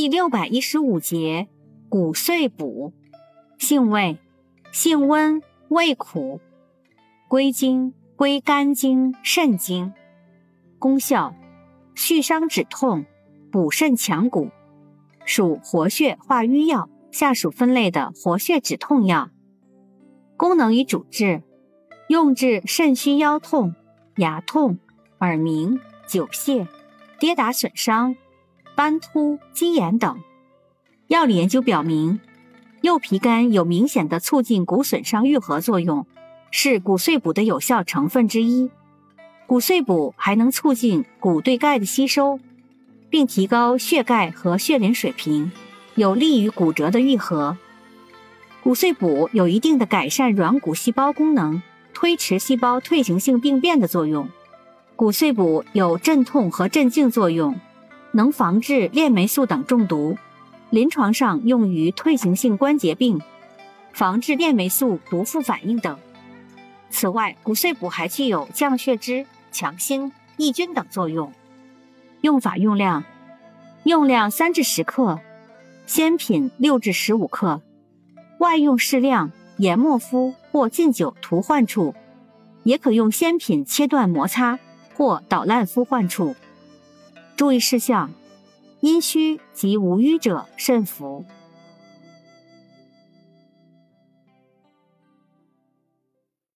第六百一十五节，骨碎补，性味，性温，味苦，归经，归肝经、肾经。功效，祛伤止痛，补肾强骨，属活血化瘀药下属分类的活血止痛药。功能与主治，用治肾虚腰痛、牙痛、耳鸣、久泻、跌打损伤。斑秃、鸡眼等，药理研究表明，右皮苷有明显的促进骨损伤愈合作用，是骨碎补的有效成分之一。骨碎补还能促进骨对钙的吸收，并提高血钙和血磷水平，有利于骨折的愈合。骨碎补有一定的改善软骨细胞功能、推迟细胞退行性病变的作用。骨碎补有镇痛和镇静作用。能防治链霉素等中毒，临床上用于退行性关节病，防治链霉素毒副反应等。此外，骨碎补还具有降血脂、强心、抑菌等作用。用法用量：用量三至十克，鲜品六至十五克。外用适量，研末敷或浸酒涂患处，也可用鲜品切断摩擦或捣烂敷患处。注意事项：阴虚及无瘀者慎服。